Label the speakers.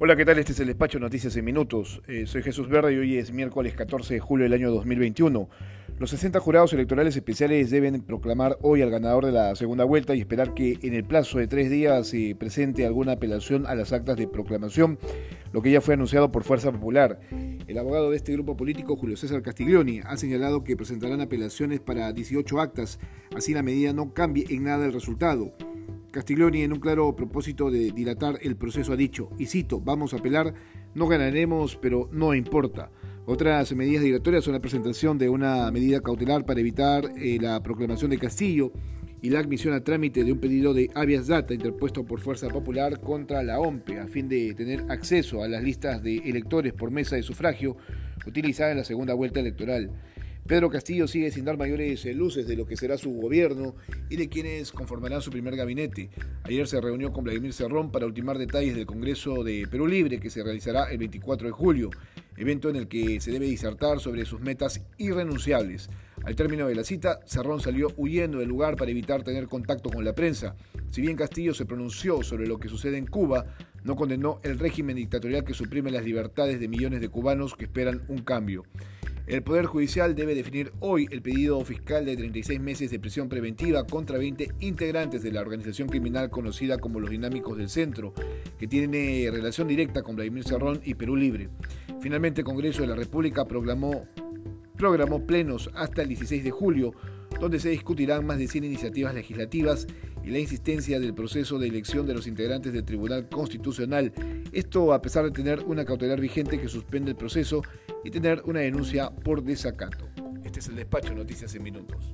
Speaker 1: Hola, ¿qué tal? Este es el despacho Noticias en Minutos. Eh, soy Jesús Verde y hoy es miércoles 14 de julio del año 2021. Los 60 jurados electorales especiales deben proclamar hoy al ganador de la segunda vuelta y esperar que en el plazo de tres días se presente alguna apelación a las actas de proclamación, lo que ya fue anunciado por Fuerza Popular. El abogado de este grupo político, Julio César Castiglioni, ha señalado que presentarán apelaciones para 18 actas, así la medida no cambie en nada el resultado. Castiglioni, en un claro propósito de dilatar el proceso, ha dicho, y cito, vamos a apelar, no ganaremos, pero no importa. Otras medidas dilatorias son la presentación de una medida cautelar para evitar eh, la proclamación de Castillo y la admisión a trámite de un pedido de habeas data interpuesto por Fuerza Popular contra la OMPE a fin de tener acceso a las listas de electores por mesa de sufragio utilizadas en la segunda vuelta electoral. Pedro Castillo sigue sin dar mayores eh, luces de lo que será su gobierno y de quienes conformarán su primer gabinete. Ayer se reunió con Vladimir Cerrón para ultimar detalles del Congreso de Perú Libre que se realizará el 24 de julio, evento en el que se debe disertar sobre sus metas irrenunciables. Al término de la cita, Cerrón salió huyendo del lugar para evitar tener contacto con la prensa. Si bien Castillo se pronunció sobre lo que sucede en Cuba, no condenó el régimen dictatorial que suprime las libertades de millones de cubanos que esperan un cambio. El Poder Judicial debe definir hoy el pedido fiscal de 36 meses de prisión preventiva contra 20 integrantes de la organización criminal conocida como los Dinámicos del Centro, que tiene relación directa con Vladimir Cerrón y Perú Libre. Finalmente, el Congreso de la República programó plenos hasta el 16 de julio, donde se discutirán más de 100 iniciativas legislativas y la insistencia del proceso de elección de los integrantes del Tribunal Constitucional. Esto a pesar de tener una cautelar vigente que suspende el proceso y tener una denuncia por desacato. Este es el despacho Noticias en Minutos.